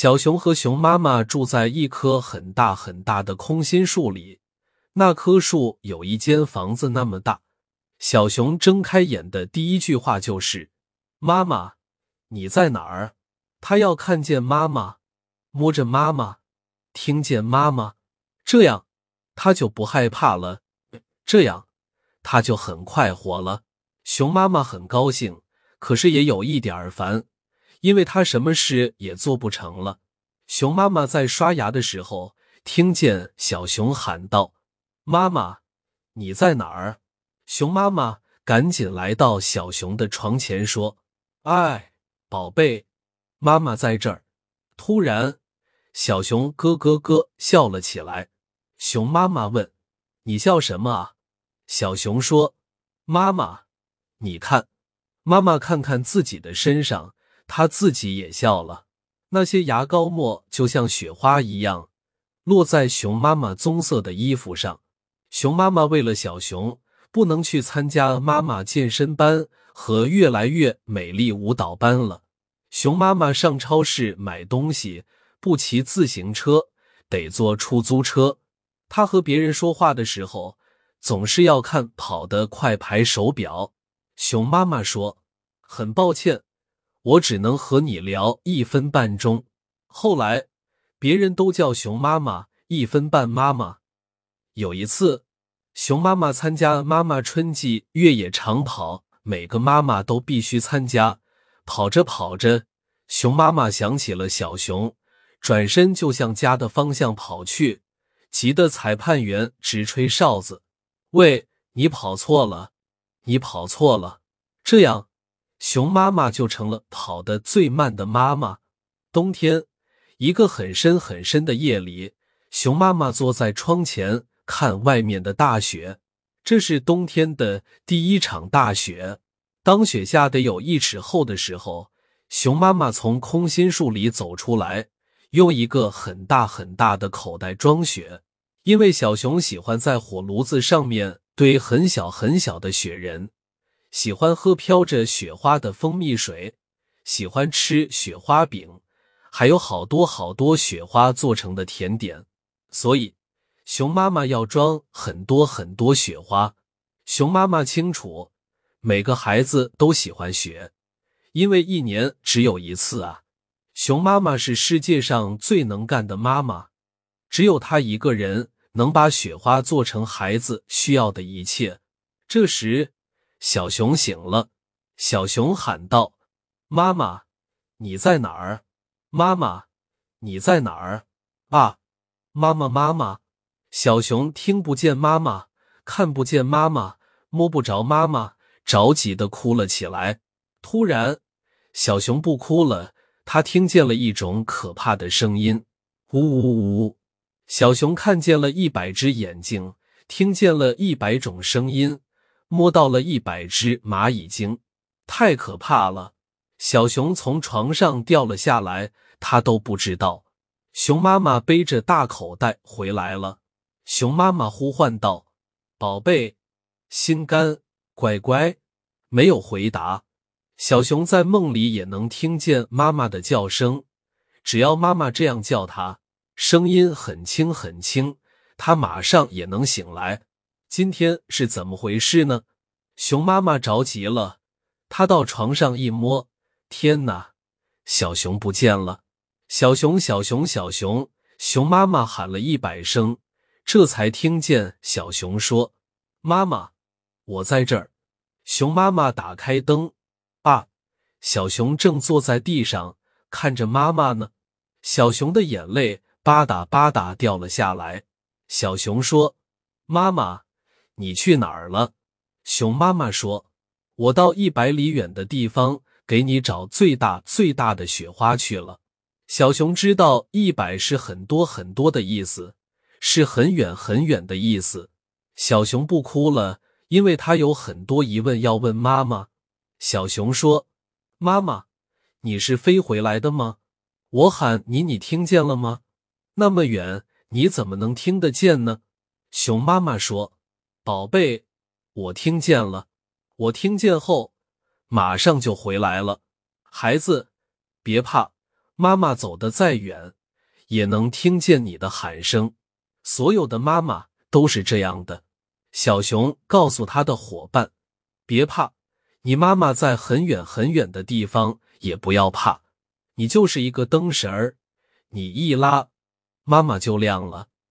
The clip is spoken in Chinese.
小熊和熊妈妈住在一棵很大很大的空心树里，那棵树有一间房子那么大。小熊睁开眼的第一句话就是：“妈妈，你在哪儿？”他要看见妈妈，摸着妈妈，听见妈妈，这样他就不害怕了，这样他就很快活了。熊妈妈很高兴，可是也有一点儿烦，因为他什么事也做不成了。熊妈妈在刷牙的时候，听见小熊喊道：“妈妈，你在哪儿？”熊妈妈赶紧来到小熊的床前，说：“哎，宝贝。”妈妈在这儿。突然，小熊咯咯咯笑了起来。熊妈妈问：“你笑什么啊？”小熊说：“妈妈，你看。”妈妈看看自己的身上，他自己也笑了。那些牙膏沫就像雪花一样，落在熊妈妈棕色的衣服上。熊妈妈为了小熊不能去参加妈妈健身班和越来越美丽舞蹈班了。熊妈妈上超市买东西不骑自行车，得坐出租车。她和别人说话的时候，总是要看跑得快牌手表。熊妈妈说：“很抱歉，我只能和你聊一分半钟。”后来，别人都叫熊妈妈“一分半妈妈”。有一次，熊妈妈参加妈妈春季越野长跑，每个妈妈都必须参加。跑着跑着，熊妈妈想起了小熊，转身就向家的方向跑去，急得裁判员直吹哨子：“喂，你跑错了，你跑错了！”这样，熊妈妈就成了跑得最慢的妈妈。冬天，一个很深很深的夜里，熊妈妈坐在窗前看外面的大雪。这是冬天的第一场大雪。当雪下得有一尺厚的时候，熊妈妈从空心树里走出来，用一个很大很大的口袋装雪。因为小熊喜欢在火炉子上面堆很小很小的雪人，喜欢喝飘着雪花的蜂蜜水，喜欢吃雪花饼，还有好多好多雪花做成的甜点。所以，熊妈妈要装很多很多雪花。熊妈妈清楚。每个孩子都喜欢雪，因为一年只有一次啊。熊妈妈是世界上最能干的妈妈，只有她一个人能把雪花做成孩子需要的一切。这时，小熊醒了，小熊喊道：“妈妈，你在哪儿？妈妈，你在哪儿？啊，妈妈，妈妈！”小熊听不见妈妈，看不见妈妈，摸不着妈妈。着急的哭了起来。突然，小熊不哭了。他听见了一种可怕的声音，呜呜呜！小熊看见了一百只眼睛，听见了一百种声音，摸到了一百只蚂蚁精，太可怕了！小熊从床上掉了下来，他都不知道。熊妈妈背着大口袋回来了。熊妈妈呼唤道：“宝贝，心肝。”乖乖，没有回答。小熊在梦里也能听见妈妈的叫声，只要妈妈这样叫他，声音很轻很轻，他马上也能醒来。今天是怎么回事呢？熊妈妈着急了，她到床上一摸，天哪，小熊不见了！小熊，小熊，小熊！熊妈妈喊了一百声，这才听见小熊说：“妈妈。”我在这儿。熊妈妈打开灯，啊，小熊正坐在地上看着妈妈呢。小熊的眼泪吧嗒吧嗒掉了下来。小熊说：“妈妈，你去哪儿了？”熊妈妈说：“我到一百里远的地方给你找最大最大的雪花去了。”小熊知道“一百”是很多很多的意思，是很远很远的意思。小熊不哭了。因为他有很多疑问要问妈妈。小熊说：“妈妈，你是飞回来的吗？我喊你，你听见了吗？那么远，你怎么能听得见呢？”熊妈妈说：“宝贝，我听见了。我听见后，马上就回来了。孩子，别怕，妈妈走得再远，也能听见你的喊声。所有的妈妈都是这样的。小熊告诉他的伙伴：“别怕，你妈妈在很远很远的地方，也不要怕。你就是一个灯绳儿，你一拉，妈妈就亮了。”